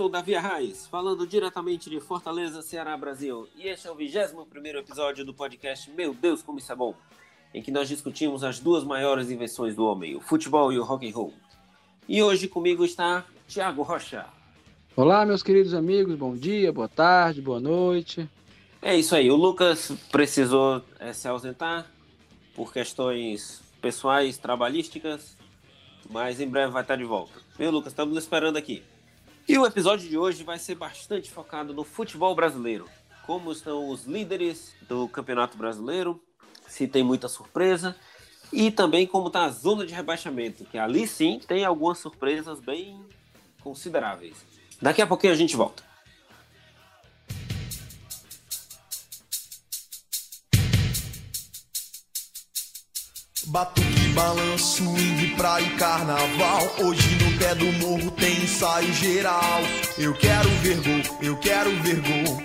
Eu sou o Davi Arraes, falando diretamente de Fortaleza, Ceará, Brasil, e este é o 21 episódio do podcast Meu Deus, como isso é bom, em que nós discutimos as duas maiores invenções do homem, o futebol e o rock and roll. E hoje comigo está Tiago Rocha. Olá, meus queridos amigos, bom dia, boa tarde, boa noite. É isso aí, o Lucas precisou é, se ausentar por questões pessoais, trabalhísticas, mas em breve vai estar de volta. Viu, Lucas? Estamos esperando aqui. E o episódio de hoje vai ser bastante focado no futebol brasileiro. Como estão os líderes do Campeonato Brasileiro, se tem muita surpresa, e também como está a zona de rebaixamento, que ali sim tem algumas surpresas bem consideráveis. Daqui a pouquinho a gente volta. Batuque, balanço, swing, praia e carnaval. Hoje no pé do morro tem ensaio geral. Eu quero ver gol, eu quero ver gol.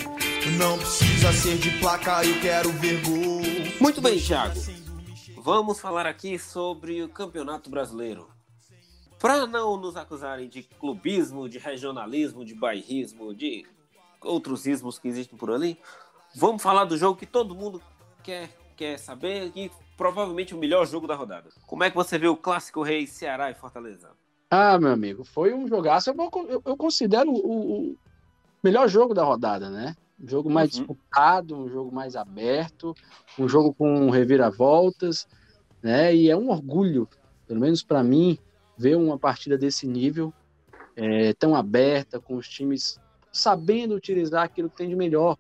Não precisa ser de placa, eu quero ver gol. Muito bem, Thiago. Vamos falar aqui sobre o Campeonato Brasileiro. Para não nos acusarem de clubismo, de regionalismo, de bairrismo, de outros ismos que existem por ali, vamos falar do jogo que todo mundo quer, quer saber e provavelmente o melhor jogo da rodada. Como é que você viu o clássico Rei Ceará e Fortaleza? Ah, meu amigo, foi um jogaço. Eu, eu considero o, o, melhor jogo da rodada, né? Um jogo mais uhum. disputado, um jogo mais aberto, um jogo com reviravoltas, né? E é um orgulho, pelo menos para mim, ver uma partida desse nível, é, tão aberta, com os times sabendo utilizar aquilo que tem de melhor.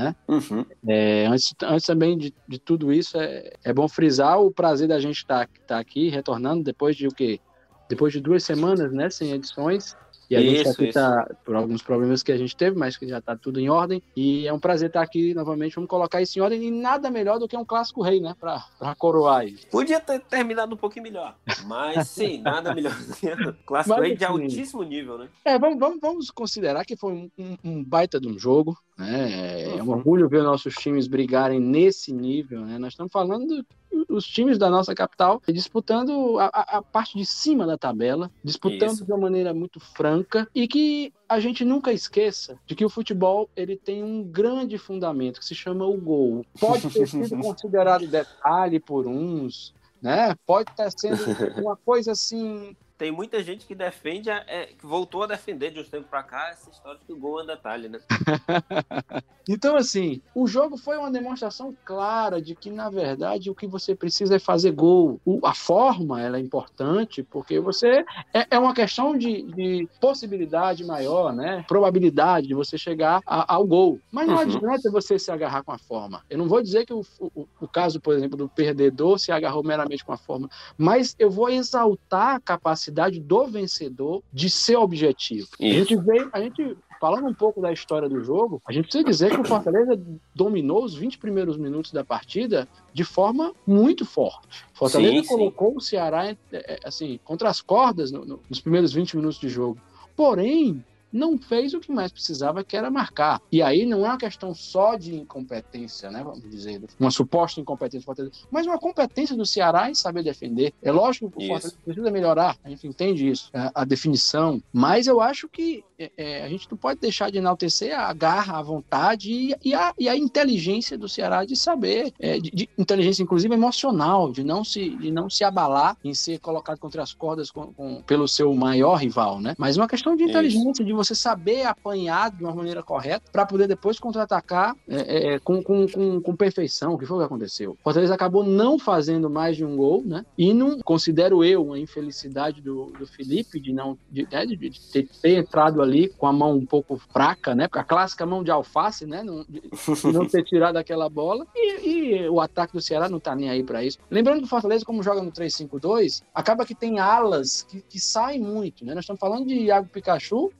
Né? Uhum. É, antes, antes também de, de tudo isso, é, é bom frisar o prazer da gente estar tá, tá aqui, retornando depois de o quê? Depois de duas semanas, né, sem edições. E a isso, gente está por alguns problemas que a gente teve, mas que já está tudo em ordem. E é um prazer estar aqui novamente. Vamos colocar isso em ordem. E nada melhor do que um clássico rei, né? Para coroar isso. Podia ter terminado um pouquinho melhor. Mas sim, nada melhor do que um clássico mas, rei de assim, altíssimo nível, né? É, vamos, vamos, vamos considerar que foi um, um, um baita de um jogo. Né? É um uhum. orgulho ver nossos times brigarem nesse nível. Né? Nós estamos falando os times da nossa capital disputando a, a, parte de cima da tabela, disputando Isso. de uma maneira muito franca e que a gente nunca esqueça de que o futebol ele tem um grande fundamento que se chama o gol. Pode ter sido considerado detalhe por uns, né? Pode estar sendo uma coisa assim tem muita gente que defende, é, que voltou a defender de uns tempos para cá essa história que o gol é um detalhe, né? então, assim, o jogo foi uma demonstração clara de que, na verdade, o que você precisa é fazer gol. O, a forma, ela é importante, porque você... É, é uma questão de, de, possibilidade maior, né? Probabilidade de você chegar a, ao gol. Mas não uhum. adianta você se agarrar com a forma. Eu não vou dizer que o, o, o caso, por exemplo, do perdedor se agarrou meramente com a forma, mas eu vou exaltar a capacidade capacidade do vencedor de ser objetivo. A gente veio, a gente falando um pouco da história do jogo, a gente precisa dizer que o Fortaleza dominou os 20 primeiros minutos da partida de forma muito forte. Fortaleza sim, colocou sim. o Ceará é, é, assim contra as cordas no, no, nos primeiros 20 minutos de jogo. Porém, não fez o que mais precisava, que era marcar. E aí não é uma questão só de incompetência, né? Vamos dizer, uma suposta incompetência do Fortaleza, mas uma competência do Ceará em saber defender. É lógico que o Fortaleza precisa melhorar, a gente entende isso, a, a definição, mas eu acho que é, é, a gente não pode deixar de enaltecer a garra, a vontade e, e, a, e a, inteligência do Ceará de saber, é, de, de, inteligência inclusive emocional, de não se, de não se abalar em ser colocado contra as cordas com, com, pelo seu maior rival, né? Mas uma questão de inteligência, de você saber apanhar de uma maneira correta para poder depois contra-atacar é, é, com, com, com, com, perfeição. O que foi que aconteceu? O Fortaleza acabou não fazendo mais de um gol, né? E não considero eu uma infelicidade do, do Felipe de não de, né, de, de ter, entrado ali com a mão um pouco fraca, né? A clássica mão de alface, né? Não, de, não ter tirado aquela bola. E, e, o ataque do Ceará não tá nem aí para isso. Lembrando que o Fortaleza, como joga no 3-5-2, acaba que tem alas que, que saem muito, né? Nós estamos falando de Iago Pikachu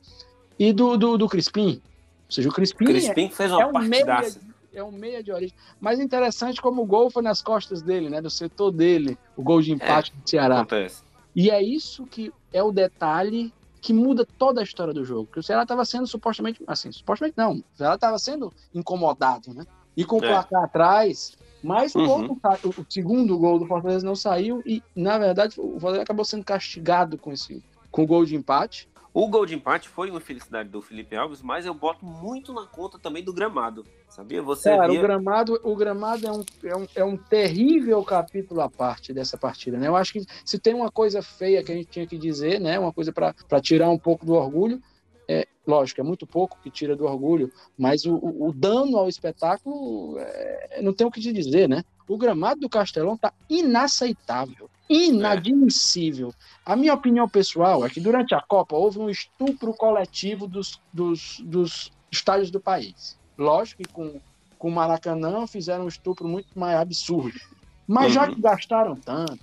e do, do, do Crispim. Ou seja, o Crispim, Crispim é, fez uma é um partidaça. Meia, é um meia de origem. Mas interessante como o gol foi nas costas dele, né? Do setor dele, o gol de empate é, do Ceará. Acontece. E é isso que é o detalhe que muda toda a história do jogo. Que o Ceará estava sendo supostamente, assim, supostamente não, o Ceará estava sendo incomodado, né? E com o é. placar atrás, mas uhum. o, gol, o, segundo gol do Fortaleza não saiu e, na verdade, o Fortaleza acabou sendo castigado com esse com o gol de empate O gol de empate foi uma felicidade do Felipe Alves, mas eu boto muito na conta também do gramado. Sabia? Você Cara, via... o gramado, o gramado é, um, é, um, é um terrível capítulo à parte dessa partida, né? Eu acho que se tem uma coisa feia que a gente tinha que dizer, né? Uma coisa para tirar um pouco do orgulho, é, lógico, é muito pouco que tira do orgulho, mas o, o, o dano ao espetáculo é, não tem o que te dizer, né? O gramado do Castelão tá inaceitável, inadmissível. A minha opinião pessoal é que durante a Copa houve um estupro coletivo dos, dos, dos estádios do país. Lógico que com, com o Maracanã fizeram um estupro muito mais absurdo. Mas já Uhum. que gastaram tanto,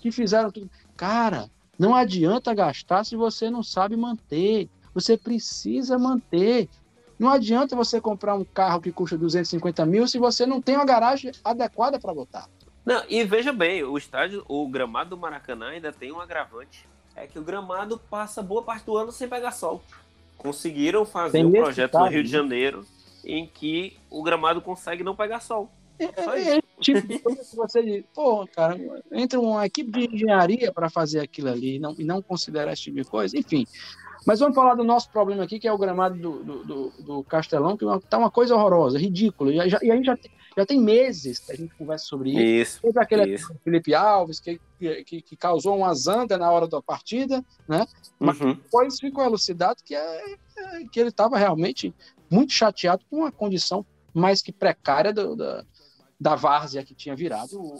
que fizeram tudo. Cara, não adianta gastar se você não sabe manter. Você precisa manter. Não adianta você comprar um carro que custa 250 mil se você não tem uma garagem adequada para botar. Não, e veja bem, o estádio, o gramado do Maracanã ainda tem um agravante. É que o gramado passa boa parte do ano sem pegar sol. Conseguiram fazer Tem um projeto no Rio de né? Janeiro em que o gramado consegue não pegar sol. Só É, isso. é esse tipo de coisa que você diz, pô, cara, entra uma equipe de engenharia para fazer aquilo ali e não, e não considerar esse tipo de coisa, enfim. Mas vamos falar do nosso problema aqui, que é o gramado do, do, do- do Castelão, que está uma coisa horrorosa, ridícula. E, já- e a gente já tem, já tem meses que a gente conversa sobre isso. Isso. Teve aquele Isso. Felipe Alves, que, que, que causou uma zanga na hora da partida, né? Mas Uhum. depois ficou elucidado que, é, é, que ele estava realmente muito chateado com a condição mais que precária do- da, da várzea que tinha virado o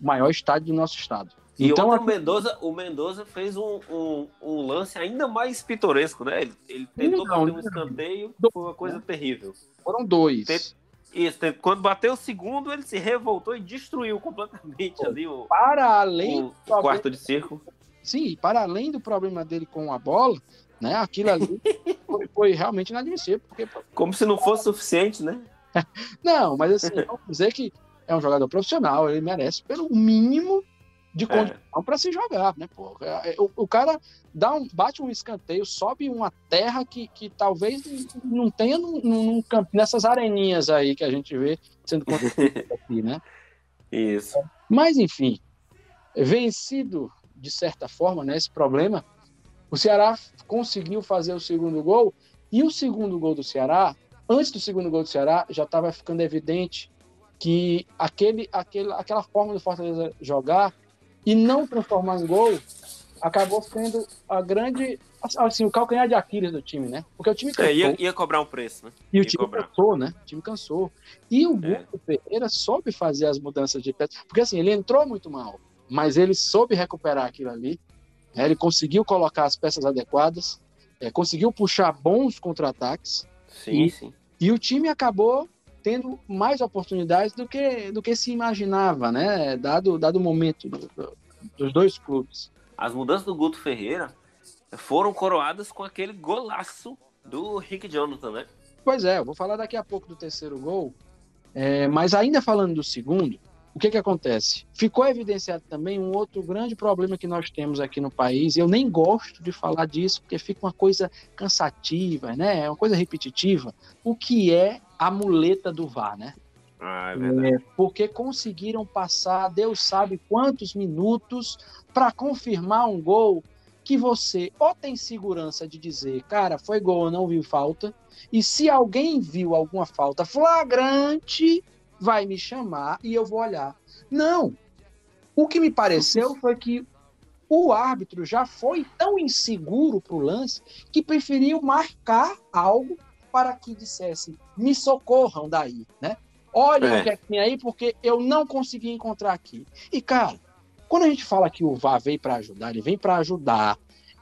maior estádio do nosso estado. E então, o Mendoza, o Mendoza fez um, um, um lance ainda mais pitoresco, né? Ele, ele tentou Não, bater um escanteio, foi uma coisa terrível. foram dois. Tem- Isso, quando bateu o segundo, ele se revoltou e destruiu completamente ali o, Para além, o quarto de circo. sim, para além do problema dele com a bola, né? Aquilo ali foi, foi realmente inadmissível, porque Como se não fosse suficiente, né? Não, mas assim, vamos dizer que é um jogador profissional, ele merece pelo mínimo de É. condição para se jogar, né, pô? É, O, o cara dá um, bate um escanteio, sobe uma terra que, que talvez não tenha num, num campo, nessas areninhas aí que a gente vê sendo construídas aqui, né? Isso. Mas, enfim, vencido de certa forma, né, esse problema, o Ceará conseguiu fazer o segundo gol, e o segundo gol do Ceará, antes do segundo gol do Ceará, já estava ficando evidente que aquele, aquele, aquela forma do Fortaleza jogar e não transformar em gol acabou sendo a grande, assim, o calcanhar de Aquiles do time, né? Porque o time cansou, É, ia, ia cobrar um preço, né? e o ia time cobrar. cansou, né? O time cansou. E o É. Guto Ferreira soube fazer as mudanças de peça, porque assim, ele entrou muito mal, mas ele soube recuperar aquilo ali, né? ele conseguiu colocar as peças adequadas, é, conseguiu puxar bons contra-ataques, Sim, E- sim. e o time acabou tendo mais oportunidades do que, do que se imaginava, né? Dado, dado o momento do- do- dos dois clubes. As mudanças do Guto Ferreira foram coroadas com aquele golaço do Rick Jonathan, né? Pois é, eu vou falar daqui a pouco do terceiro gol, é, mas ainda falando do segundo, o que que acontece? Ficou evidenciado também um outro grande problema que nós temos aqui no país, e eu nem gosto de falar disso, porque fica uma coisa cansativa, né? É uma coisa repetitiva, o que é a muleta do VAR, né? Ah, é verdade. É, porque conseguiram passar, Deus sabe quantos minutos, para confirmar um gol que você ou tem segurança de dizer, cara, foi gol, eu não vi falta, e se alguém viu alguma falta flagrante, vai me chamar e eu vou olhar. Não! O que me pareceu foi que o árbitro já foi tão inseguro para o lance que preferiu marcar algo para que dissesse, me socorram daí, né? Olhem É. o que é que tem aí, porque eu não consegui encontrar aqui. E, cara, quando a gente fala que o VAR vem para ajudar, ele vem para ajudar,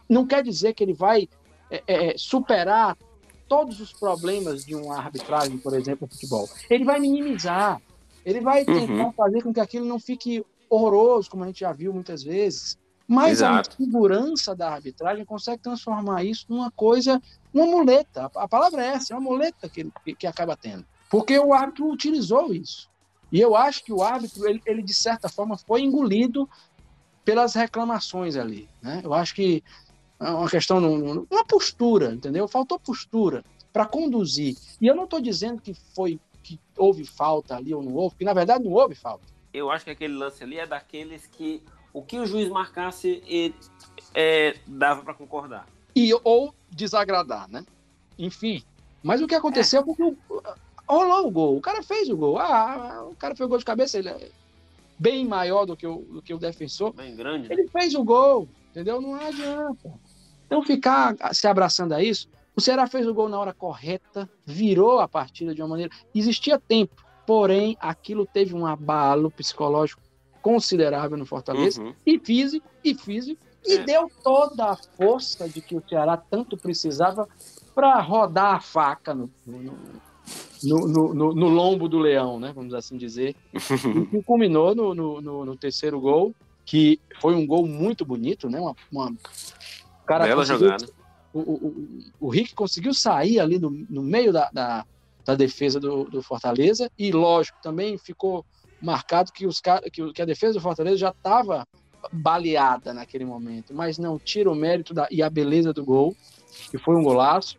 não quer dizer que ele vai é, é, superar todos os problemas de uma arbitragem, por exemplo, no futebol. Ele vai minimizar, ele vai tentar Uhum. fazer com que aquilo não fique horroroso, como a gente já viu muitas vezes. Mas Exato. a segurança da arbitragem consegue transformar isso numa coisa, uma muleta. A palavra é essa, é uma muleta que, que, acaba tendo. Porque o árbitro utilizou isso. E eu acho que o árbitro, ele, ele, de certa forma, foi engolido pelas reclamações ali. Né? Eu acho que uma questão, uma postura, entendeu? Faltou postura para conduzir. E eu não estou dizendo que foi que houve falta ali ou não houve, porque na verdade não houve falta. Eu acho que aquele lance ali é daqueles que o que o juiz marcasse e, é, dava para concordar. e, ou desagradar, né? Enfim. Mas o que aconteceu é. porque o, rolou o gol. O cara fez o gol. Ah, o cara fez o gol de cabeça, ele é bem maior do que o, do que o defensor. Bem grande. Ele fez o gol, entendeu? Não adianta. Então ficar se abraçando a isso. O Ceará fez o gol na hora correta, virou a partida de uma maneira. Existia tempo, porém aquilo teve um abalo psicológico considerável no Fortaleza, uhum. e físico, e físico, e é. deu toda a força de que o Ceará tanto precisava para rodar a faca no, no, no, no, no, lombo do leão, né? Vamos assim dizer. e culminou no, no, terceiro gol, que foi um gol muito bonito, né? Uma, uma... Cara Bela jogada. O, o, o, Rick conseguiu sair ali no, no meio da, da, da defesa do, do, Fortaleza e, lógico, também ficou marcado que, os, que, que a defesa do Fortaleza já estava baleada naquele momento, mas não tira o mérito da, e a beleza do gol, que foi um golaço.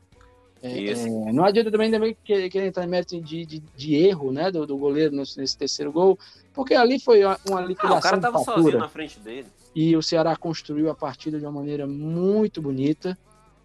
É, é, não adianta também, também querer, querer entrar em mérito de, de, de, erro né, do, do goleiro nesse, nesse, terceiro gol, porque ali foi uma, uma liquidação. Ah, o cara estava sozinho na frente dele. E o Ceará construiu a partida de uma maneira muito bonita.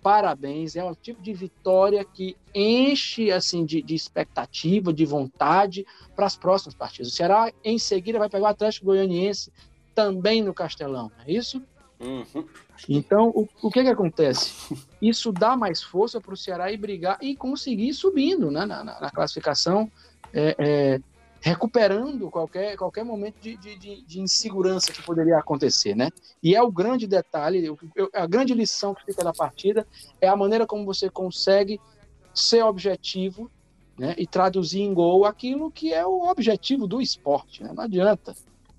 Parabéns, é um tipo de vitória que enche assim de, de expectativa, de vontade para as próximas partidas. O Ceará em seguida vai pegar o Atlético Goianiense também no Castelão, é isso? Uhum. Então, o, o que que acontece? Isso dá mais força para o Ceará ir brigar e conseguir ir subindo né, na, na, na classificação, é, é, recuperando qualquer, qualquer momento de, de, de, insegurança que poderia acontecer. Né? E é o grande detalhe, a grande lição que fica da partida é a maneira como você consegue ser objetivo né, e traduzir em gol aquilo que é o objetivo do esporte. Né? Não adianta.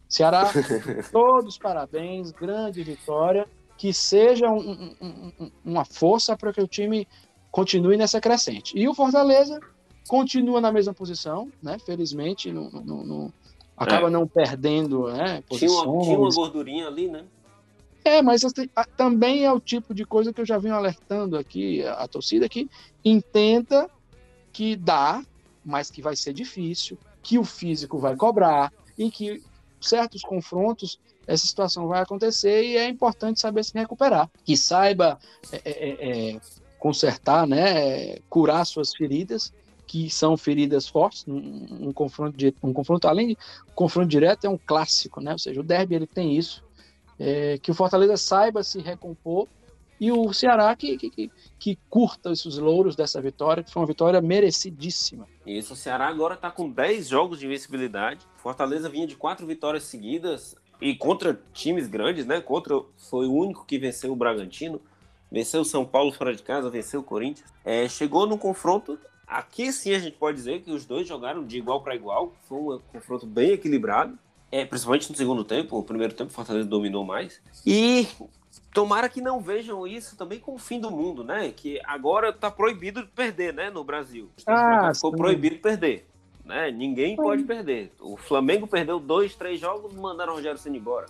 Ceará, todos parabéns, grande vitória, que seja um, um, uma força para que o time continue nessa crescente. E o Fortaleza continua na mesma posição, né? Felizmente, no, no, no acaba é. não perdendo né, posições. Tinha uma, tinha uma gordurinha ali, né? É, mas assim, também é o tipo de coisa que eu já venho alertando aqui a, a torcida que intenta que dá, mas que vai ser difícil, que o físico vai cobrar e que certos confrontos essa situação vai acontecer e é importante saber se recuperar, que saiba é, é, é, é consertar, né, curar suas feridas, que são feridas fortes, um, um confronto, de, um confronto além de um confronto direto é um clássico, né, ou seja, o derby ele tem isso, é, que o Fortaleza saiba se recompor e o Ceará que, que, que, curta esses louros dessa vitória, que foi uma vitória merecidíssima. Isso, o Ceará agora está com 10 jogos de invencibilidade. Fortaleza vinha de quatro vitórias seguidas e contra times grandes, né? Contra foi o único que venceu o Bragantino, venceu o São Paulo fora de casa, venceu o Corinthians. É, chegou num confronto. Aqui sim a gente pode dizer que os dois jogaram de igual para igual. Foi um confronto bem equilibrado. É, principalmente no segundo tempo. O primeiro tempo o Fortaleza dominou mais. E Tomara que não vejam isso também como o fim do mundo, né? Que agora está proibido de perder, né? No Brasil. Ah, ficou sim. proibido de perder. Né? Ninguém pode perder. O Flamengo perdeu dois, três jogos, mandaram o Rogério Senna embora.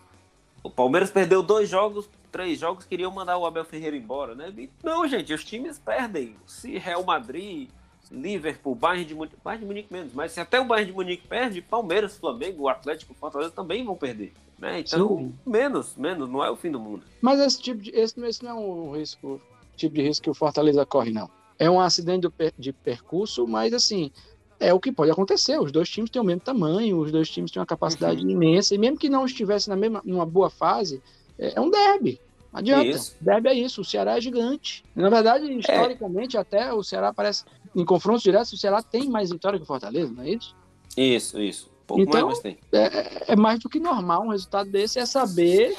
O Palmeiras perdeu dois jogos, três jogos, queriam mandar o Abel Ferreira embora, né? Não, gente, os times perdem. Se Real Madrid, Liverpool, Bayern de Munique, Bayern de Munique menos, mas se até o Bayern de Munique perde, Palmeiras, Flamengo, Atlético, Fortaleza também vão perder. Né? Então, Sim. menos, menos, não é o fim do mundo. Mas esse tipo de, esse, esse não é um risco, tipo de risco que o Fortaleza corre, não. É um acidente de percurso, mas assim, é o que pode acontecer. Os dois times têm o mesmo tamanho, os dois times têm uma capacidade uhum. imensa, e mesmo que não estivesse na mesma, numa boa fase, é, é um derby. Não adianta. Isso. Derby é isso. O Ceará é gigante. Na verdade, é. historicamente, é. até o Ceará parece. Em confrontos diretos, o Ceará tem mais vitória que o Fortaleza, não é isso? Isso, isso. Pouco então, mais, tem. É, é, mais do que normal. Um resultado desse é saber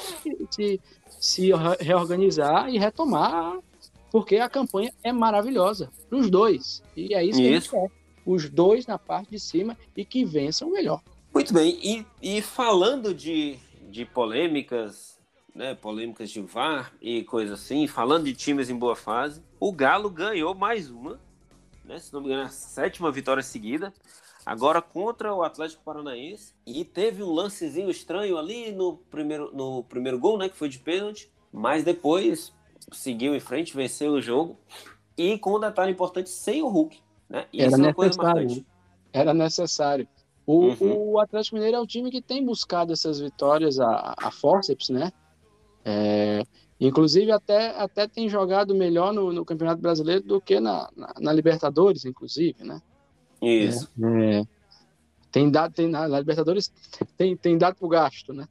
se, se reorganizar e retomar, porque a campanha é maravilhosa para os dois. E é isso, isso. que a gente quer os dois na parte de cima e que vençam melhor. Muito bem, e, e falando de, de polêmicas, né, polêmicas de VAR e coisa assim, falando de times em boa fase, o Galo ganhou mais uma, né, se não me engano, a sétima vitória seguida, agora contra o Atlético Paranaense, e teve um lancezinho estranho ali no primeiro, no primeiro gol, né, que foi de pênalti, mas depois seguiu em frente, venceu o jogo, e com um detalhe importante, sem o Hulk. Né? Era é necessário. Era necessário. O, uhum. o, Atlético Mineiro é um time que tem buscado essas vitórias a, a forceps, né? É, Inclusive, até, até tem jogado melhor no, no Campeonato Brasileiro do que na, na, na Libertadores, inclusive, né? Isso. É, é. Tem dado, tem, na, Libertadores tem, tem dado pro gasto, né?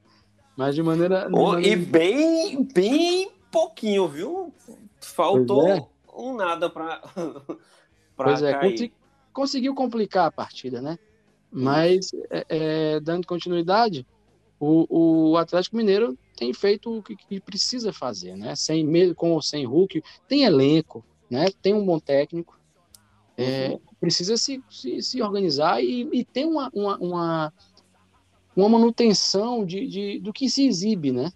Mas de maneira. Oh, maneira... E bem, bem pouquinho, viu? Faltou é. um nada pra Pois é, cair. conseguiu complicar a partida, né? Mas, é, é, dando continuidade, o, o Atlético Mineiro tem feito o que, que precisa fazer, né? Sem, mesmo com ou sem Hulk, tem elenco, né? Tem um bom técnico, é, precisa se, se, se organizar e, e ter uma, uma, uma, uma manutenção de, de, do que se exibe, né?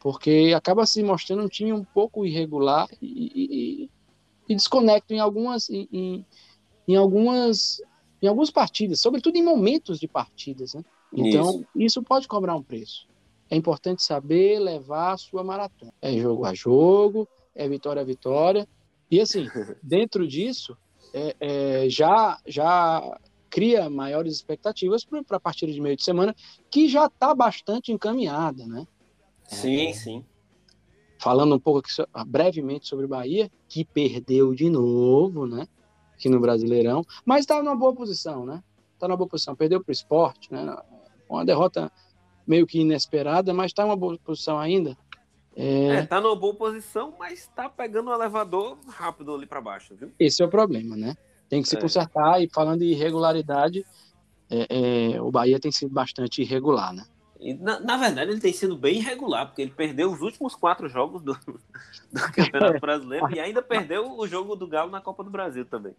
Porque acaba se mostrando um time um pouco irregular e, e, e- desconecto em algumas, em, em, em algumas, em algumas partidas, sobretudo em momentos de partidas, né? Então, isso. pode cobrar um preço. É importante saber levar a sua maratona. É jogo a jogo, é vitória a vitória. E assim, dentro disso, é, é, já, já cria maiores expectativas para a partida de meio de semana, que já está bastante encaminhada, né? Sim, sim. Falando um pouco aqui, brevemente sobre o Bahia, que perdeu de novo, né? Aqui no Brasileirão, mas está numa boa posição, né? Está numa boa posição. Perdeu para o esporte, né? Uma derrota meio que inesperada, mas está em uma boa posição ainda. É, É, tá numa boa posição, mas tá pegando o elevador rápido ali pra baixo, viu? Esse é o problema, né? Tem que se É. consertar. E falando em irregularidade, é, é, o Bahia tem sido bastante irregular, né? Na, na verdade, ele tem sido bem irregular, porque ele perdeu os últimos quatro jogos do, do Campeonato Brasileiro e ainda perdeu o jogo do Galo na Copa do Brasil também.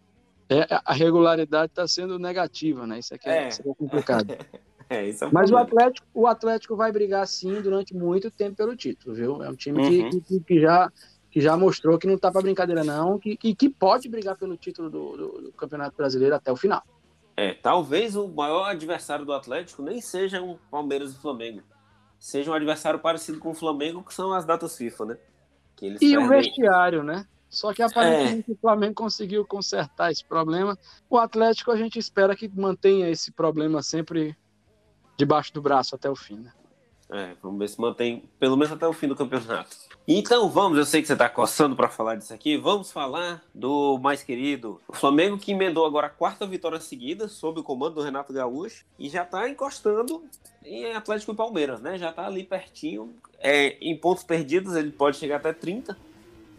É, a regularidade está sendo negativa, né? Isso aqui é, É. isso aqui é complicado. É, isso é um Mas o. Atlético, o Atlético vai brigar sim durante muito tempo pelo título, viu? É um time que, Uhum. que, que já, que já mostrou que não tá para brincadeira, não, que, que, que pode brigar pelo título do, do- do Campeonato Brasileiro até o final. É, talvez o maior adversário do Atlético nem seja um Palmeiras e Flamengo. Seja um adversário parecido com o Flamengo, que são as datas FIFA, né? Que eles E o perdem- vestiário, né? Só que aparentemente o Flamengo conseguiu consertar esse problema. O Atlético a gente espera que mantenha esse problema sempre debaixo do braço até o fim, né? É, vamos ver se mantém pelo menos até o fim do campeonato. Então vamos, eu sei que você está coçando para falar disso aqui, vamos falar do mais querido. O Flamengo que emendou agora a quarta vitória seguida sob o comando do Renato Gaúcho e já está encostando em Atlético e Palmeiras, né? Já está ali pertinho. É, em pontos perdidos ele pode chegar até 30,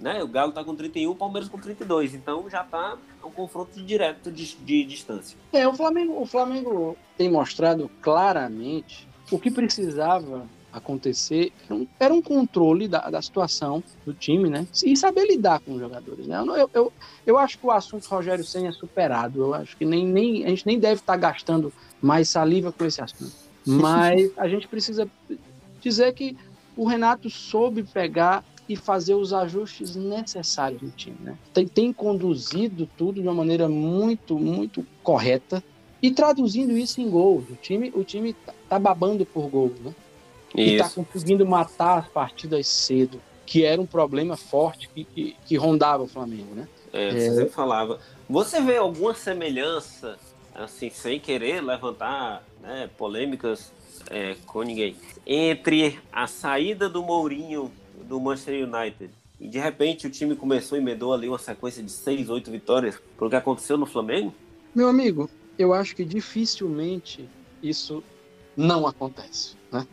né? O Galo está com 31, o Palmeiras com 32, então já está um confronto direto de, de distância. É, o Flamengo, o Flamengo tem mostrado claramente o que precisava acontecer era um, era um controle da, da situação do time, né? E saber lidar com os jogadores, né? Eu, eu, eu, eu acho que o assunto Rogério Senna é superado. Eu acho que nem, nem, a gente nem deve estar gastando mais saliva com esse assunto. Mas a gente precisa dizer que o Renato soube pegar e fazer os ajustes necessários no time, né? Tem, tem conduzido tudo de uma maneira muito, muito correta e traduzindo isso em gols. O time, o time tá, tá babando por gol, né? E tá conseguindo matar as partidas cedo, que era um problema forte que, que, que rondava o Flamengo, né? É, você sempre falava. Você vê alguma semelhança, assim, sem querer levantar né, polêmicas é, com ninguém, entre a saída do Mourinho do Manchester United e de repente o time começou e emendou ali uma sequência de seis, oito vitórias por que aconteceu no Flamengo? Meu amigo, eu acho que dificilmente isso não acontece, né?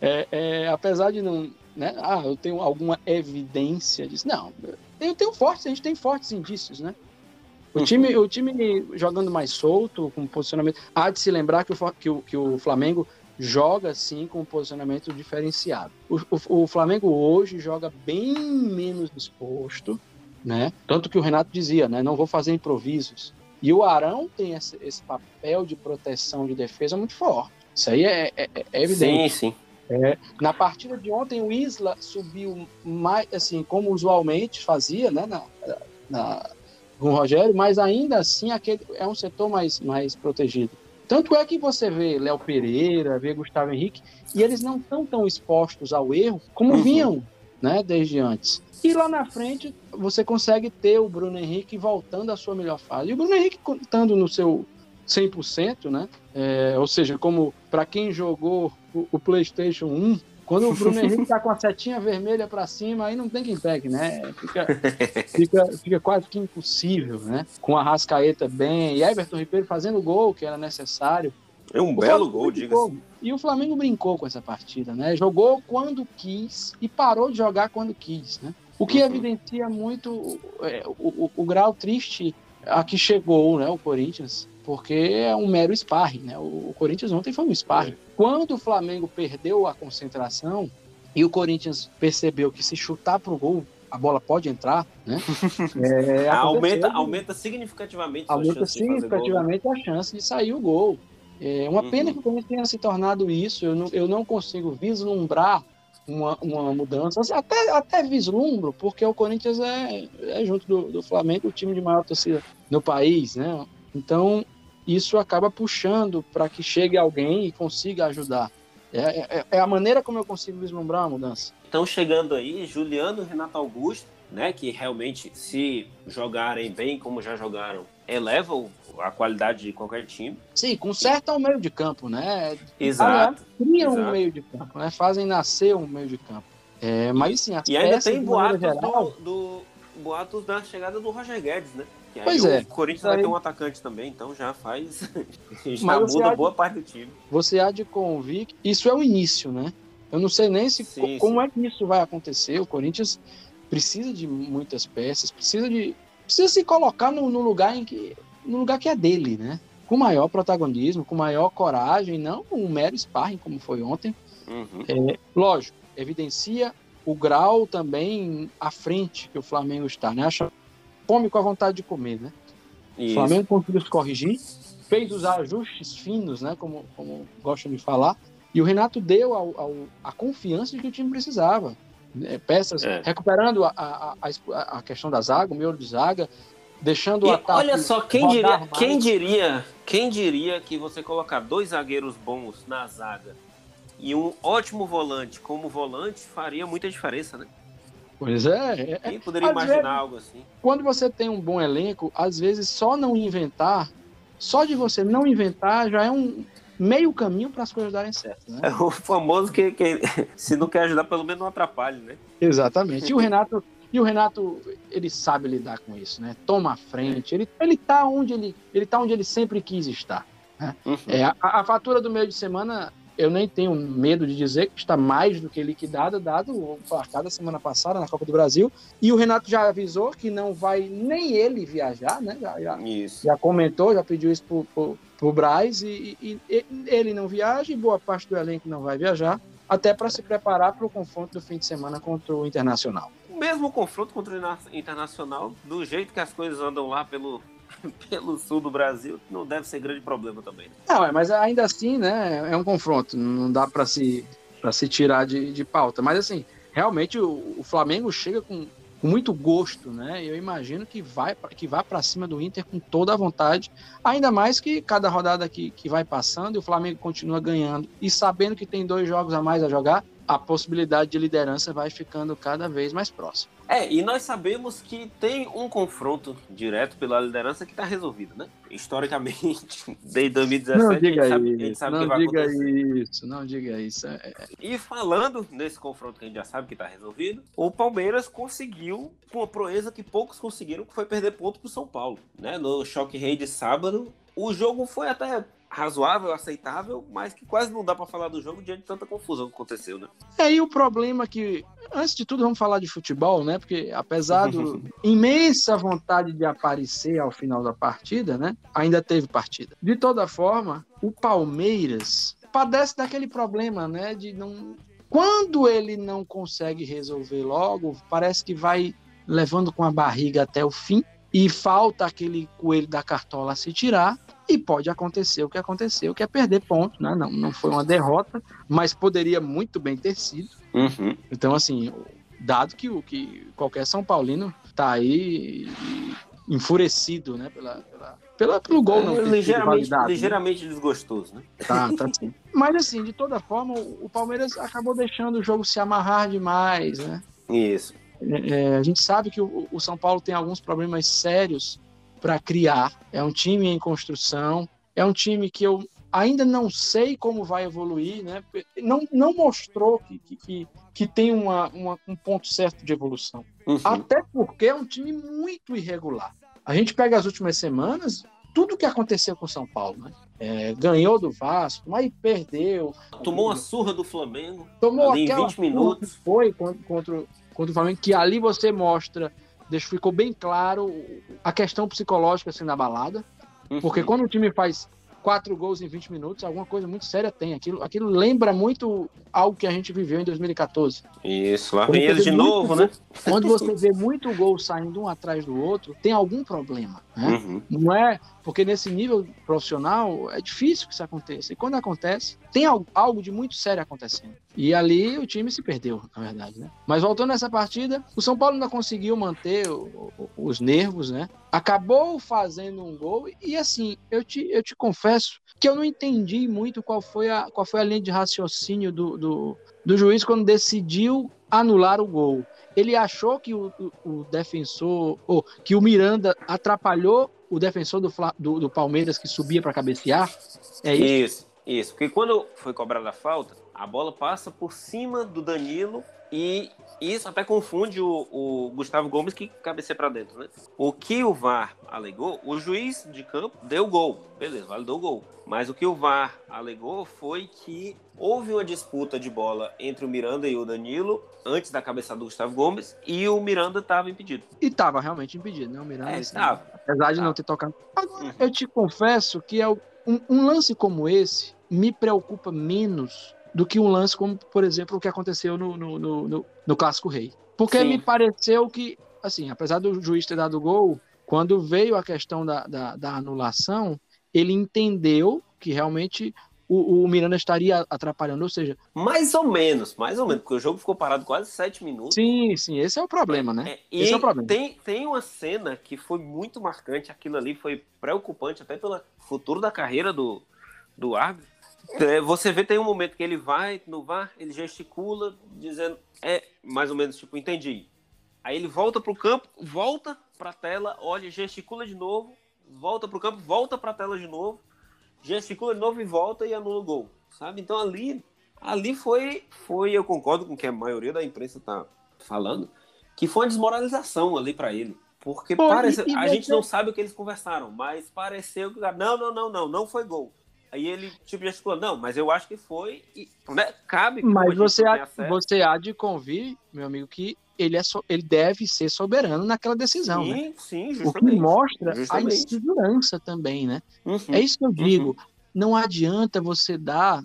É, é, apesar de não, né? Ah, eu tenho alguma evidência disso. Não, eu tenho fortes, a gente tem fortes indícios, né? O time, o time jogando mais solto, com posicionamento. Há de se lembrar que o, que o, que o Flamengo joga sim com um posicionamento diferenciado. O, o- o Flamengo hoje joga bem menos disposto, né? Tanto que o Renato dizia, né? Não vou fazer improvisos. E o Arão tem esse, esse papel de proteção de defesa muito forte. Isso aí é, é- é evidente. Sim, sim. Na partida de ontem, o Isla subiu mais, assim, como usualmente fazia, né, na, na- com o Rogério, mas ainda assim aquele é um setor mais, mais protegido. Tanto é que você vê Léo Pereira, vê Gustavo Henrique, e eles não estão tão expostos ao erro como Uhum. vinham, né, desde antes. E lá na frente, você consegue ter o Bruno Henrique voltando à sua melhor fase. E o Bruno Henrique estando no seu 100%, né? É, ou seja, como para quem jogou o, o PlayStation 1, Quando o Bruno Henrique tá com a setinha vermelha para cima, aí não tem quem pegue, né? Fica, fica, fica quase que impossível, né? Com a Rascaeta bem, e Everton Ribeiro fazendo o gol que era necessário. É um o belo gol, diga-se. E o Flamengo brincou com essa partida, né? Jogou quando quis e parou de jogar quando quis, né? O que uhum. evidencia muito é, o, o, o, grau triste a que chegou né, o Corinthians, porque é um mero sparring. Né? O, Corinthians ontem foi um sparring. É. Quando o Flamengo perdeu a concentração e o Corinthians percebeu que se chutar para o gol a bola pode entrar, né? É, aumenta, aumenta significativamente, aumenta significativamente gol, né? a chance de sair o gol. É uma uhum. pena que o Corinthians tenha se tornado isso. Eu não, eu não consigo vislumbrar uma, uma mudança, até, até vislumbro, porque o Corinthians é, é junto do, do Flamengo o time de maior torcida no país, né? Então, isso acaba puxando para que chegue alguém e consiga ajudar. É, é, é, a maneira como eu consigo vislumbrar a mudança. Então, chegando aí, Juliano e Renato Augusto, né, que realmente, se jogarem bem como já jogaram, elevam a qualidade de qualquer time. Sim, consertam o meio de campo, né? Exato. Criam um meio de campo, né? Fazem nascer um meio de campo. É, mas sim, E ainda tem boatos geral... do, do, boatos da chegada do Roger Guedes, né? Que pois é. O Corinthians vai ter um atacante também, então já faz. já muda boa de, parte do time. Você há de convir que isso é o início, né? Eu não sei nem se sim, como sim. é que isso vai acontecer. O Corinthians precisa de muitas peças, precisa de precisa se colocar no, no, lugar em que no lugar que é dele, né? Com maior protagonismo, com maior coragem, não um mero sparring como foi ontem. Uhum. É, lógico, evidencia o grau também à frente que o Flamengo está, né? Acha come com a vontade de comer, né? Isso. O Flamengo conseguiu se corrigir, fez os ajustes finos, né? Como, como gostam de falar, e o Renato deu ao, ao, a confiança de que o time precisava. Né? Peças, é. recuperando a, a, a, a, questão da zaga, o miolo de zaga, deixando e o ataque. Olha só, quem diria, quem diria, quem diria que você colocar dois zagueiros bons na zaga e um ótimo volante como volante faria muita diferença, né? Pois é. é quem poderia imaginar vezes, algo assim? Quando você tem um bom elenco, às vezes só não inventar, só de você não inventar já é um meio caminho para as coisas darem certo. Né? É o famoso que, que, se não quer ajudar, pelo menos não atrapalhe, né? Exatamente. E o Renato, e o Renato, ele sabe lidar com isso, né? Toma a frente, ele, ele tá onde ele, ele tá onde ele sempre quis estar. Né? Uhum. É, a, a, fatura do meio de semana, eu nem tenho medo de dizer que está mais do que liquidada, dado o placar da semana passada na Copa do Brasil. E o Renato já avisou que não vai nem ele viajar, né? Já, já, já comentou, já pediu isso pro, pro, pro Braz e, e, e, ele não viaja e boa parte do elenco não vai viajar, até para se preparar para o confronto do fim de semana contra o Internacional. O mesmo confronto contra o Internacional, do jeito que as coisas andam lá pelo, pelo sul do Brasil, não deve ser grande problema também. Não, é, mas ainda assim, né, é um confronto, não dá para se, se tirar de, de pauta. Mas assim, realmente o, o Flamengo chega com com muito gosto, né? Eu imagino que vai que vá para cima do Inter com toda a vontade, ainda mais que cada rodada que, que vai passando e o Flamengo continua ganhando e sabendo que tem dois jogos a mais a jogar, a possibilidade de liderança vai ficando cada vez mais próxima. É, e nós sabemos que tem um confronto direto pela liderança que está resolvido, né? Historicamente, desde 2017, não diga a gente sabe, isso, a gente sabe não que vai diga acontecer. isso, não diga isso. É, é... E falando nesse confronto que a gente já sabe que está resolvido, o Palmeiras conseguiu com uma proeza que poucos conseguiram, que foi perder ponto para o São Paulo, né? No choque rei de sábado, o jogo foi até razoável, aceitável, mas que quase não dá para falar do jogo diante de tanta confusão que aconteceu, né? É, e o problema é que, antes de tudo, vamos falar de futebol, né? Porque apesar do imensa vontade de aparecer ao final da partida, né? Ainda teve partida. De toda forma, o Palmeiras padece daquele problema, né? De não. Quando ele não consegue resolver logo, parece que vai levando com a barriga até o fim e falta aquele coelho da cartola a se tirar e pode acontecer o que aconteceu, que é perder pontos, né? Não, não foi uma derrota, mas poderia muito bem ter sido. Uhum. Então, assim, dado que o que qualquer São Paulino está aí enfurecido, né? Pela, pela, pela pelo gol não é, ligeiramente, né? ligeiramente né? desgostoso, né? Tá, tá sim. Mas assim, de toda forma, o Palmeiras acabou deixando o jogo se amarrar demais, né? Isso. É, é a gente sabe que o, o São Paulo tem alguns problemas sérios para criar. É um time em construção. É um time que eu ainda não sei como vai evoluir, né? Não, não mostrou que, que, que tem uma, uma, um ponto certo de evolução. Uhum. Até porque é um time muito irregular. A gente pega as últimas semanas, tudo que aconteceu com São Paulo, né? É, ganhou do Vasco, mas perdeu. Tomou uma surra do Flamengo. Tomou ali em 20 minutos. Foi contra, contra, contra o Flamengo, que ali você mostra, deixa, ficou bem claro a questão psicológica assim na balada. Uhum. Porque quando o time faz quatro gols em 20 minutos, alguma coisa muito séria tem. Aquilo, aquilo lembra muito algo que a gente viveu em 2014. Isso, lá vem eles de novo, né? Quando você vê muito gol saindo um atrás do outro, tem algum problema. Né? Uhum. Não é porque nesse nível profissional é difícil que isso aconteça. E quando acontece, tem algo de muito sério acontecendo. E ali o time se perdeu, na verdade, né? Mas voltando nessa partida, o São Paulo ainda conseguiu manter o, o, os nervos, né? Acabou fazendo um gol e assim, eu te, eu te confesso que eu não entendi muito qual foi a, qual foi a linha de raciocínio do, do, do juiz quando decidiu anular o gol. Ele achou que o, o, o defensor, ou que o Miranda atrapalhou o defensor do, do, do Palmeiras que subia para cabecear? É isso? Isso, isso. Porque quando foi cobrada a falta, a bola passa por cima do Danilo e isso até confunde o, o Gustavo Gomes que cabeceia para dentro, né? O que o VAR alegou, o juiz de campo deu gol, beleza, validou o gol. Mas o que o VAR alegou foi que houve uma disputa de bola entre o Miranda e o Danilo antes da cabeçada do Gustavo Gomes e o Miranda estava impedido. E estava realmente impedido, né? O Miranda é, estava. Apesar de não ter tocado. Agora, uhum. eu te confesso que é um, um lance como esse me preocupa menos do que um lance como, por exemplo, o que aconteceu no, no, no, no Clássico Rei. Porque Sim. me pareceu que, assim, apesar do juiz ter dado gol, quando veio a questão da, da, da anulação, ele entendeu que realmente o, o, Miranda estaria atrapalhando, ou seja. Mais ou menos, mais ou menos, porque o jogo ficou parado quase sete minutos. Sim, sim, esse é o problema, né? É, esse é o problema. Tem, tem uma cena que foi muito marcante, aquilo ali foi preocupante, até pelo futuro da carreira do, do árbitro, é, você vê, tem um momento que ele vai no VAR, ele gesticula, dizendo, é mais ou menos tipo, entendi. Aí ele volta pro campo, volta pra tela, olha, gesticula de novo, volta pro campo, volta pra tela de novo, gesticula de novo e volta e anula o gol, sabe? Então ali, ali foi, foi, eu concordo com o que a maioria da imprensa tá falando, que foi uma desmoralização ali para ele. Porque Pô, parece, a gente não sabe o que eles conversaram, mas pareceu que. Não, não, não, não, não foi gol. Aí ele, tipo, já não, mas eu acho que foi. E, né? Cabe. Mas você há, você há de convir, meu amigo, que ele, é so, ele deve ser soberano naquela decisão. Sim, né? sim, justamente. O que mostra justamente. a insegurança também, né? Uhum, é isso que eu digo. Uhum. Não adianta você dar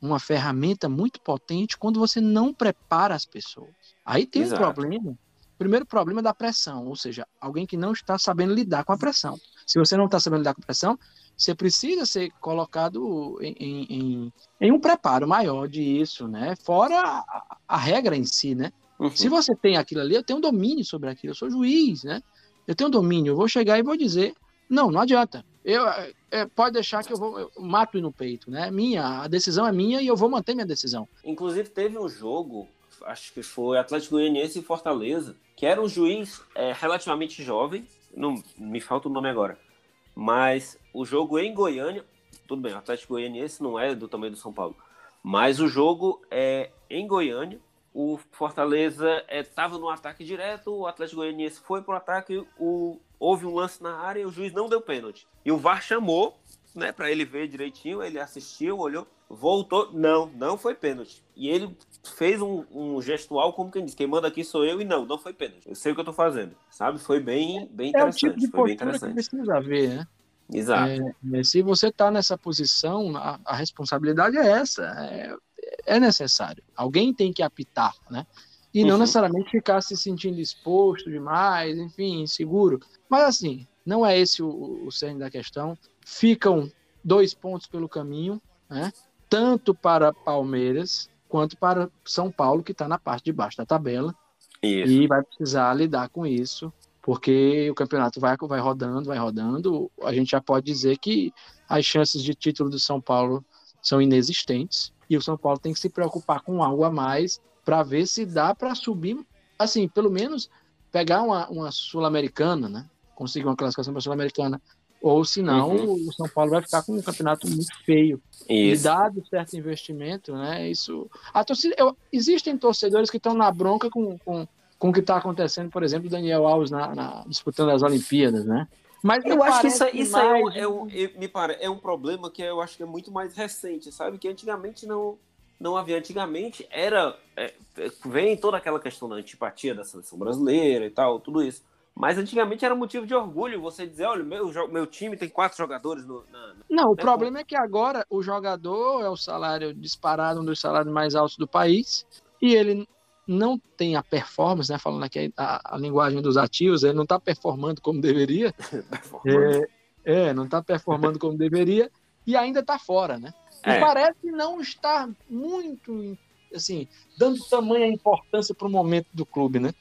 uma ferramenta muito potente quando você não prepara as pessoas. Aí tem Exato. um problema. Primeiro problema é da pressão, ou seja, alguém que não está sabendo lidar com a pressão. Se você não está sabendo lidar com a pressão, você precisa ser colocado em, em, em, um preparo maior disso, né? Fora a, a regra em si, né? Uhum. Se você tem aquilo ali, eu tenho um domínio sobre aquilo, eu sou juiz, né? Eu tenho um domínio, eu vou chegar e vou dizer, não, não adianta. Eu, é, pode deixar que eu vou eu mato no peito, né? Minha, a decisão é minha e eu vou manter minha decisão. Inclusive teve um jogo, acho que foi Atlético Goianiense e Fortaleza, que era um juiz é, relativamente jovem, não me falta o nome agora mas o jogo em Goiânia, tudo bem, o Atlético Goianiense não é do tamanho do São Paulo, mas o jogo é em Goiânia. O Fortaleza estava é, no ataque direto, o Atlético Goianiense foi para o ataque, houve um lance na área e o juiz não deu pênalti. E o VAR chamou, né, para ele ver direitinho, ele assistiu, olhou, voltou, não, não foi pênalti. E ele fez um, um, gestual como quem diz, quem manda aqui sou eu e não, não foi pênalti. Eu sei o que eu tô fazendo, sabe? Foi bem, bem interessante. É o tipo de foi bem interessante. que precisa ver, né? Exato. É, se você tá nessa posição, a, a responsabilidade é essa, é, é, necessário. Alguém tem que apitar, né? E não uhum. necessariamente ficar se sentindo exposto demais, enfim, inseguro. Mas assim, não é esse o, o cerne da questão. Ficam dois pontos pelo caminho, né? Tanto para Palmeiras quanto para São Paulo, que está na parte de baixo da tabela. Isso. E vai precisar lidar com isso, porque o campeonato vai, vai rodando, vai rodando. A gente já pode dizer que as chances de título do São Paulo são inexistentes. E o São Paulo tem que se preocupar com algo a mais para ver se dá para subir, assim, pelo menos pegar uma, uma Sul-Americana, né? Conseguir uma classificação para a Sul-Americana Ou senão uhum. o São Paulo vai ficar com um campeonato muito feio. Isso. E dado certo investimento, né? Isso. A torcida, eu, existem torcedores que estão na bronca com, com, com o que está acontecendo, por exemplo, o Daniel Alves na, na, disputando as Olimpíadas, né? Mas eu acho que isso, isso mais... é, um, é, um, me pare, é um problema que eu acho que é muito mais recente, sabe? Que antigamente não, não havia. Antigamente era. É, vem toda aquela questão da antipatia da seleção brasileira e tal, tudo isso. Mas antigamente era motivo de orgulho você dizer, olha, meu, meu time tem quatro jogadores no. Na, não, o né, problema é que agora o jogador é o salário disparado, um dos salários mais altos do país, e ele não tem a performance, né? Falando aqui a, a linguagem dos ativos, ele não está performando como deveria. é, é, não está performando como deveria e ainda está fora, né? E é. parece não estar muito, assim, dando tamanha importância para o momento do clube, né?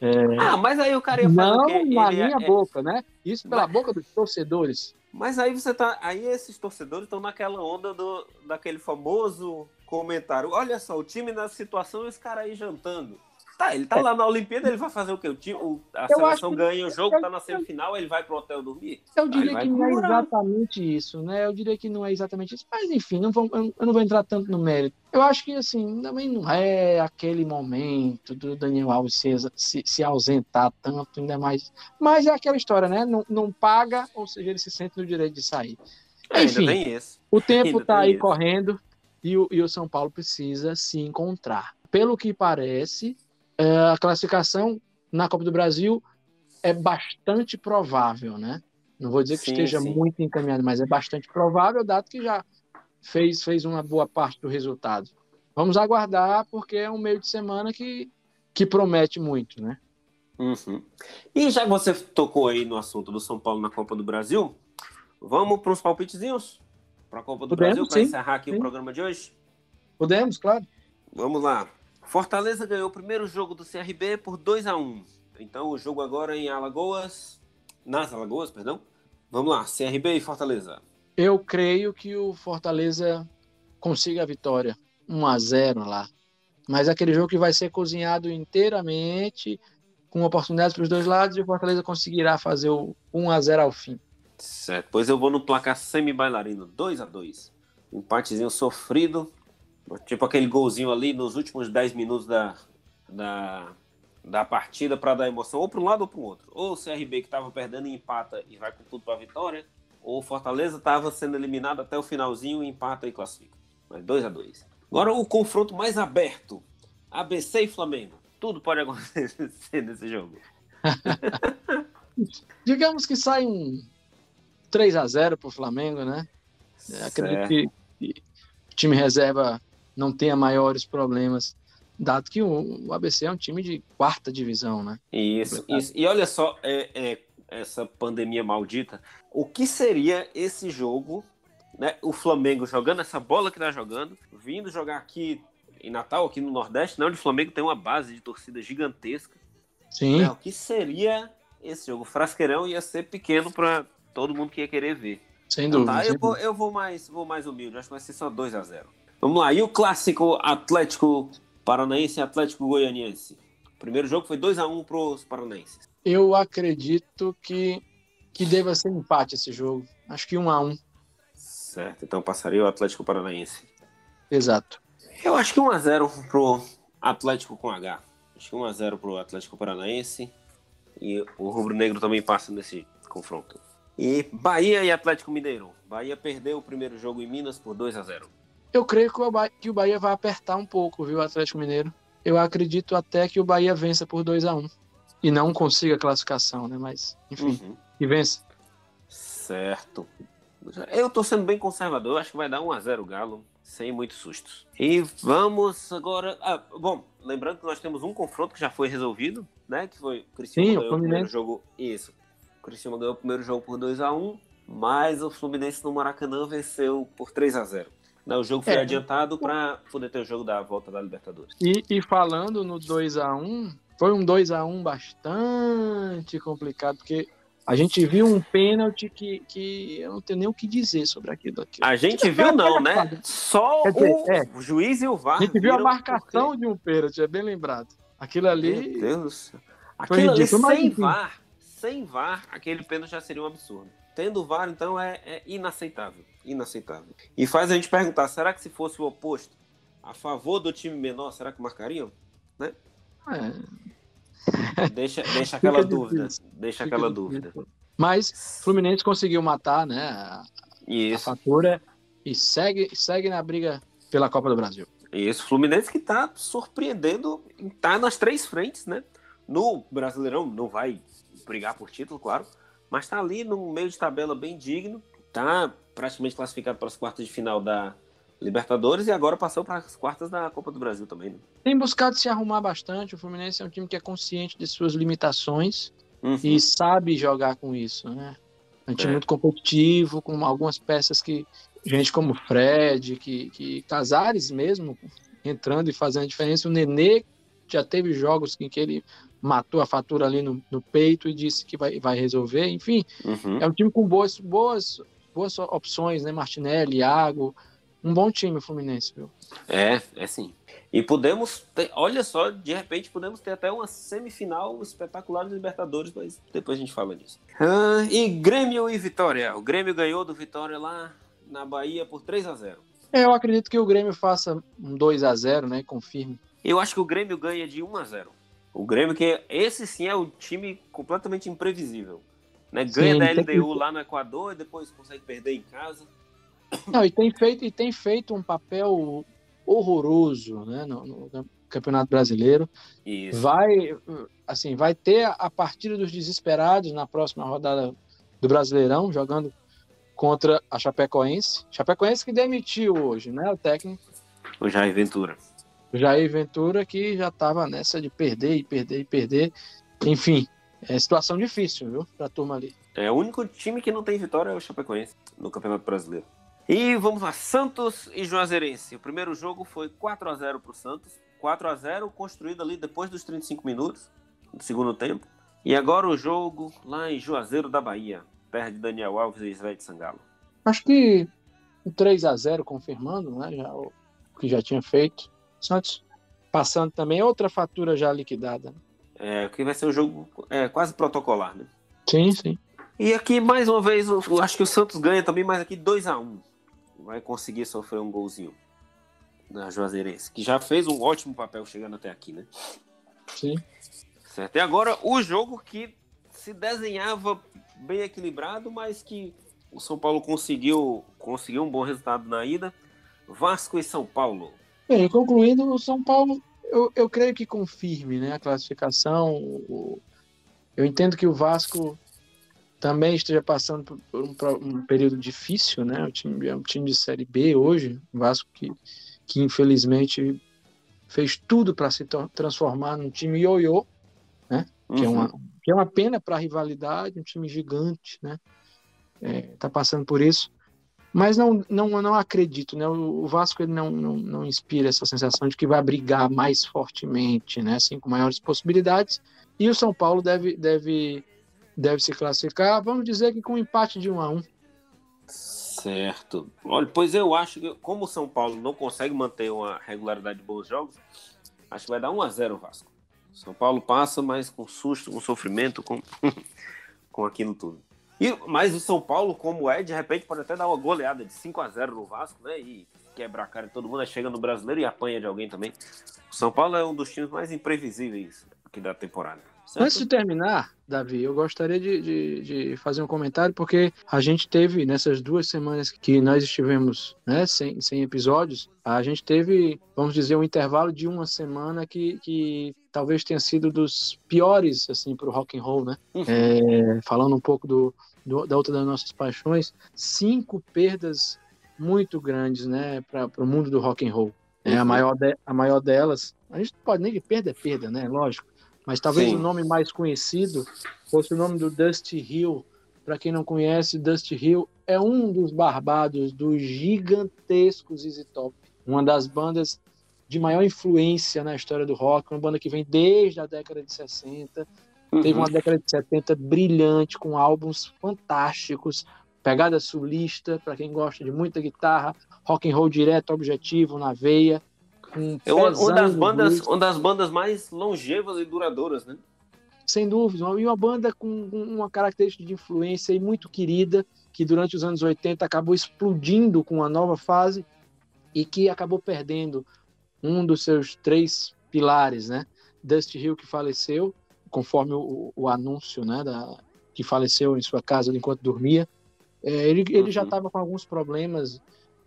É... Ah, mas aí o cara ia falar Não que na minha é... boca, né? Isso pela mas... boca dos torcedores. Mas aí você tá. Aí esses torcedores estão naquela onda do, daquele famoso comentário. Olha só, o time na situação e esse cara aí jantando. Tá, ele tá é. lá na Olimpíada, ele vai fazer o quê? O time, o, a eu seleção ganha o jogo, tá na semifinal, ele vai pro hotel dormir? Eu diria que não é exatamente isso, né? Eu diria que não é exatamente isso. Mas enfim, não vou, eu não vou entrar tanto no mérito. Eu acho que assim, também não é aquele momento do Daniel Alves se, se, se ausentar tanto, ainda mais. Mas é aquela história, né? Não, não paga, ou seja, ele se sente no direito de sair. Enfim, o tempo está aí correndo e o, e o São Paulo precisa se encontrar. Pelo que parece, é, a classificação na Copa do Brasil é bastante provável, né? Não vou dizer que sim, esteja sim. muito encaminhado, mas é bastante provável, dado que já fez, fez uma boa parte do resultado. Vamos aguardar, porque é um meio de semana que, que promete muito, né? Uhum. E já que você tocou aí no assunto do São Paulo na Copa do Brasil, vamos para os palpitezinhos para a Copa do Podemos, Brasil para encerrar aqui sim. o programa de hoje? Podemos, claro. Vamos lá. Fortaleza ganhou o primeiro jogo do CRB por 2 a 1 Então o jogo agora em Alagoas. Nas Alagoas, perdão. Vamos lá, CRB e Fortaleza. Eu creio que o Fortaleza consiga a vitória. 1 a 0 lá. Mas é aquele jogo que vai ser cozinhado inteiramente, com oportunidades para os dois lados, e o Fortaleza conseguirá fazer o 1 a 0 ao fim. Certo. Pois eu vou no placar semi-bailarino, 2 a 2 Empatezinho sofrido, Tipo aquele golzinho ali nos últimos 10 minutos da, da, da partida para dar emoção, ou para um lado ou para o outro. Ou o CRB que estava perdendo e empata e vai com tudo para a vitória, ou o Fortaleza estava sendo eliminado até o finalzinho e empata e classifica. Mas 2 a 2 Agora o confronto mais aberto: ABC e Flamengo. Tudo pode acontecer nesse jogo. Digamos que sai um 3 a 0 para o Flamengo, né? Acredito que, que o time reserva não tenha maiores problemas, dado que o, ABC é um time de quarta divisão, né? Isso, isso. E olha só, é, é, essa pandemia maldita, o que seria esse jogo, né? O Flamengo jogando essa bola que tá jogando, vindo jogar aqui em Natal, aqui no Nordeste, né? Onde o Flamengo tem uma base de torcida gigantesca. Sim. Né? O que seria esse jogo? O Frasqueirão ia ser pequeno para todo mundo que ia querer ver. Sem dúvida. Tá, sem eu, vou, eu vou mais, vou mais humilde, acho que vai ser só 2 a 0 Vamos lá, e o clássico Atlético Paranaense e Atlético Goianiense? O primeiro jogo foi 2 a 1 para os paranaenses. Eu acredito que, que deva ser empate esse jogo. Acho que 1 a 1 Certo, então passaria o Atlético Paranaense. Exato. Eu acho que 1 a 0 pro Atlético com H. Acho que 1 a 0 pro Atlético Paranaense. E o Rubro Negro também passa nesse confronto. E Bahia e Atlético Mineiro. Bahia perdeu o primeiro jogo em Minas por 2 a 0 eu creio que o, Bahia, que o Bahia vai apertar um pouco, viu, o Atlético Mineiro. Eu acredito até que o Bahia vença por 2 a 1 um, E não consiga a classificação, né? Mas, enfim, uhum. e vença. Certo. Eu tô sendo bem conservador, acho que vai dar 1 a 0 o Galo, sem muitos sustos. E vamos agora. Ah, bom, lembrando que nós temos um confronto que já foi resolvido, né? Que foi o Criciúma Sim, ganhou o, o primeiro jogo. Isso. O Criciúma ganhou o primeiro jogo por 2 a 1 mas o Fluminense no Maracanã venceu por 3 a 0 não, o jogo foi é. adiantado para poder ter o jogo da volta da Libertadores. E, e falando no 2 a 1 foi um 2 a 1 bastante complicado, porque a gente viu um pênalti que, que eu não tenho nem o que dizer sobre aquilo. aqui. A gente viu não, né? Só dizer, o, é, juiz e o VAR. A gente viu a marcação de um pênalti, é bem lembrado. Aquilo ali. Meu Deus do céu. Aquilo ali sem VAR, sem VAR, aquele pênalti já seria um absurdo. tendo VAR, então, é, é inaceitável. Inaceitável. E faz a gente perguntar, será que se fosse o oposto, a favor do time menor, será que marcariam? Né? É. Deixa, deixa aquela dúvida. difícil. Deixa Fica aquela difícil. dúvida. Mas Fluminense conseguiu matar, né? A, a Isso. fatura e segue, segue na briga pela Copa do Brasil. Isso, Fluminense que tá surpreendendo, tá nas três frentes, né? No Brasileirão não vai brigar por título, claro, mas tá ali no meio de tabela bem digno, tá praticamente classificado para as quartas de final da Libertadores e agora passou para as quartas da Copa do Brasil também, né? Tem buscado se arrumar bastante. O Fluminense é um time que é consciente de suas limitações Uhum. e sabe jogar com isso, né? É um time É. muito competitivo, com algumas peças que gente como Fred, que, que Casares mesmo entrando e fazendo a diferença. O Nenê já teve jogos em que ele matou a fatura ali no, no peito e disse que vai, vai resolver. Enfim, Uhum. é um time com boas, boas, boas opções, né? Martinelli, Iago. Um bom time o Fluminense, viu? É, é sim. E podemos ter, olha só, de repente podemos ter até uma semifinal espetacular de Libertadores, mas depois a gente fala disso. Ah, e Grêmio e Vitória. O Grêmio ganhou do Vitória lá na Bahia por 3 a 0 É, Eu acredito que o Grêmio faça um 2 a 0 né? Confirme. Eu acho que o Grêmio ganha de 1 a 0 O Grêmio, que esse sim é o time completamente imprevisível. Né? Ganha Sim, da que- LDU lá no Equador e depois consegue perder em casa. Não, e tem feito, e tem feito um papel horroroso né, no, no Campeonato Brasileiro. Isso. Vai, assim, vai ter a partida dos desesperados na próxima rodada do Brasileirão, jogando contra a Chapecoense. Chapecoense que demitiu hoje, né? O técnico O Jair Ventura. Jair Ventura, que já estava nessa de perder e perder e perder. Enfim, é situação difícil, viu, para a turma ali. É, o único time que não tem vitória é o Chapecoense no Campeonato Brasileiro. E vamos lá, Santos e Juazeirense. O primeiro jogo foi 4 a 0 para o Santos. 4 a 0 construído ali depois dos 35 minutos do segundo tempo. E agora o jogo lá em Juazeiro da Bahia. Terra de Daniel Alves e Svete Sangalo. Acho que um 3 a 0 confirmando, né? Já, o que já tinha feito. Santos passando também outra fatura já liquidada. É, que vai ser um jogo é, quase protocolar, né? Sim, sim. E aqui, mais uma vez, eu acho que o Santos ganha também, mas aqui 2 a 1 Vai conseguir sofrer um golzinho da Juazeirense, que já fez um ótimo papel chegando até aqui, né? sim. Certo. E agora o jogo que se desenhava bem equilibrado, mas que o São Paulo conseguiu, conseguiu um bom resultado na ida. Vasco e São Paulo. Bem, concluindo, o São Paulo, eu, eu creio que confirme né, a classificação. Eu entendo que o Vasco também esteja passando por, um, um período difícil, né? O time é um time de Série B hoje, o Vasco que, que infelizmente fez tudo para se transformar num time ioiô, que, é Uhum. uma, que é uma pena para a rivalidade, um time gigante, né? Está passando por isso. Mas não, não, não acredito, né? O Vasco ele não, não, não inspira essa sensação de que vai brigar mais fortemente, né? Assim, com maiores possibilidades. E o São Paulo deve, deve, deve se classificar, vamos dizer que com um empate de um a um. Certo. Olha, pois eu acho que, como o São Paulo não consegue manter uma regularidade de bons jogos, acho que vai dar 1 a 0 o Vasco. São Paulo passa, mas com susto, com sofrimento, com, com aquilo tudo. E, mas o São Paulo, como é, de repente pode até dar uma goleada de 5 a 0 no Vasco, né? E quebra a cara de todo mundo, chega no brasileiro e apanha de alguém também. O São Paulo é um dos times mais imprevisíveis aqui da temporada. Certo? Antes de terminar, Davi, eu gostaria de, de, de fazer um comentário, porque a gente teve, nessas duas semanas que nós estivemos né, sem, sem episódios, a gente teve, vamos dizer, um intervalo de uma semana que, que talvez tenha sido dos piores assim, para o rock and roll, né? Uhum. É, falando um pouco do, do- da outra das nossas paixões, cinco perdas muito grandes né, para o mundo do rock and roll. É, a, Uhum. maior de- a maior delas, a gente não pode nem que perda é perda, né? Lógico. Mas talvez Sim. o nome mais conhecido fosse o nome do Dusty Hill. Para quem não conhece, Dusty Hill é um dos barbados dos gigantescos Easy Top, uma das bandas de maior influência na história do rock, uma banda que vem desde a década de 60, teve Uhum. uma década de 70 brilhante, com álbuns fantásticos, pegada sulista, para quem gosta de muita guitarra, rock and roll direto, objetivo, na veia. Um É uma, das bandas, uma das bandas mais longevas e duradouras, né? Sem dúvida, e uma banda com uma característica de influência e muito querida, que durante os anos 80 acabou explodindo com uma nova fase e que acabou perdendo um dos seus três pilares, né? Dusty Hill que faleceu, conforme o, o anúncio, né, da, que faleceu em sua casa enquanto dormia. É, ele, ele uhum. já estava com alguns problemas,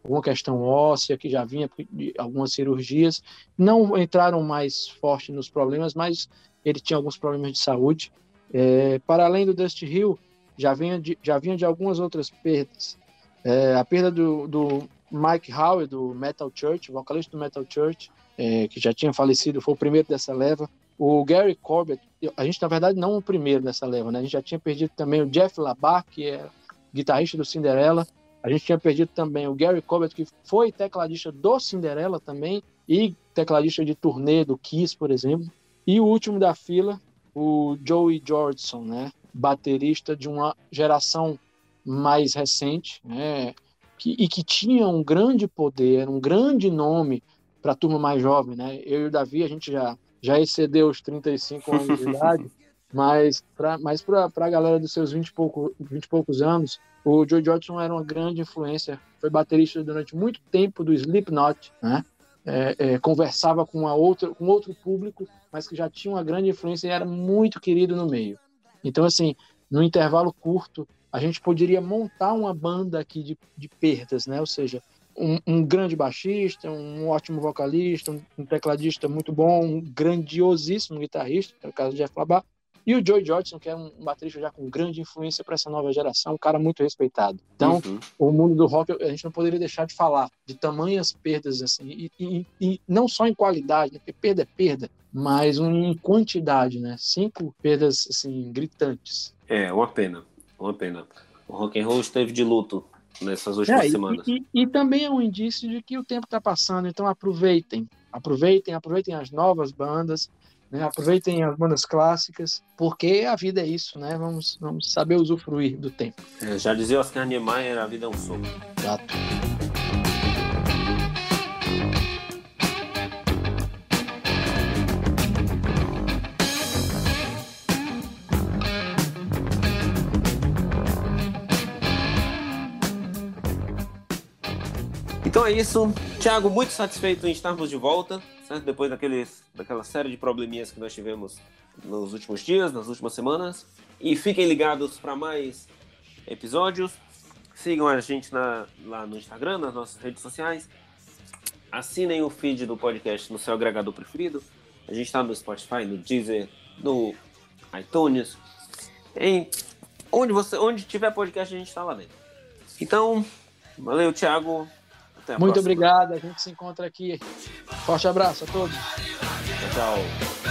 alguma questão óssea que já vinha de algumas cirurgias. Não entraram mais forte nos problemas, mas ele tinha alguns problemas de saúde. É, para além do Dusty Hill, já vinha de, já vinha de algumas outras perdas. É, a perda do, do Mike Howe, do Metal Church, vocalista do Metal Church, é, que já tinha falecido, foi o primeiro dessa leva. O Gary Corbett, a gente na verdade não o primeiro dessa leva, né? A gente já tinha perdido também o Jeff Labar, que é guitarrista do Cinderella. A gente tinha perdido também o Gary Corbett, que foi tecladista do Cinderella também, e tecladista de turnê do Kiss, por exemplo. E o último da fila, o Joey Jordison, né? Baterista de uma geração mais recente, né? Que, e que tinha um grande poder, um grande nome para a turma mais jovem, né? Eu e o Davi, a gente já, já excedeu os 35 anos de idade, mas para mas a galera dos seus 20 e, pouco, 20 e poucos anos, o Joe Johnson era uma grande influência, foi baterista durante muito tempo do Slipknot, né? É, é, conversava com, uma outra, com outro público, mas que já tinha uma grande influência e era muito querido no meio. Então, assim, no intervalo curto, a gente poderia montar uma banda aqui de, de perdas, né? Ou seja, um, um, grande baixista, um ótimo vocalista, um, um, tecladista muito bom, um grandiosíssimo guitarrista, que é o caso de Jeff Labar, e o Joey Jordison, que é um baterista já com grande influência para essa nova geração, um cara muito respeitado. Então, uhum. o mundo do rock, a gente não poderia deixar de falar de tamanhas perdas, assim, e, e, e não só em qualidade, né, porque perda é perda, mas em quantidade, né? Cinco perdas, assim, gritantes. É, uma pena, uma pena. O rock and roll esteve de luto nessas últimas é, semanas. E, e, e, também é um indício de que o tempo está passando, então aproveitem, aproveitem, aproveitem as novas bandas, né? aproveitem as bandas clássicas, porque a vida é isso, né? Vamos, vamos saber usufruir do tempo. É, já dizia Oscar Niemeyer, a vida é um soco. Exato. Então é isso. Thiago, muito satisfeito em estarmos de volta, certo? Depois daqueles, daquela série de probleminhas que nós tivemos nos últimos dias, nas últimas semanas. E fiquem ligados para mais episódios. Sigam a gente na, lá no Instagram, nas nossas redes sociais. Assinem o feed do podcast no seu agregador preferido. A gente está no Spotify, no Deezer, no iTunes. Em onde você, onde tiver podcast, a gente está lá dentro. Então, valeu, Thiago. Muito próxima. obrigado. A gente se encontra aqui. Forte abraço a todos. Tchau.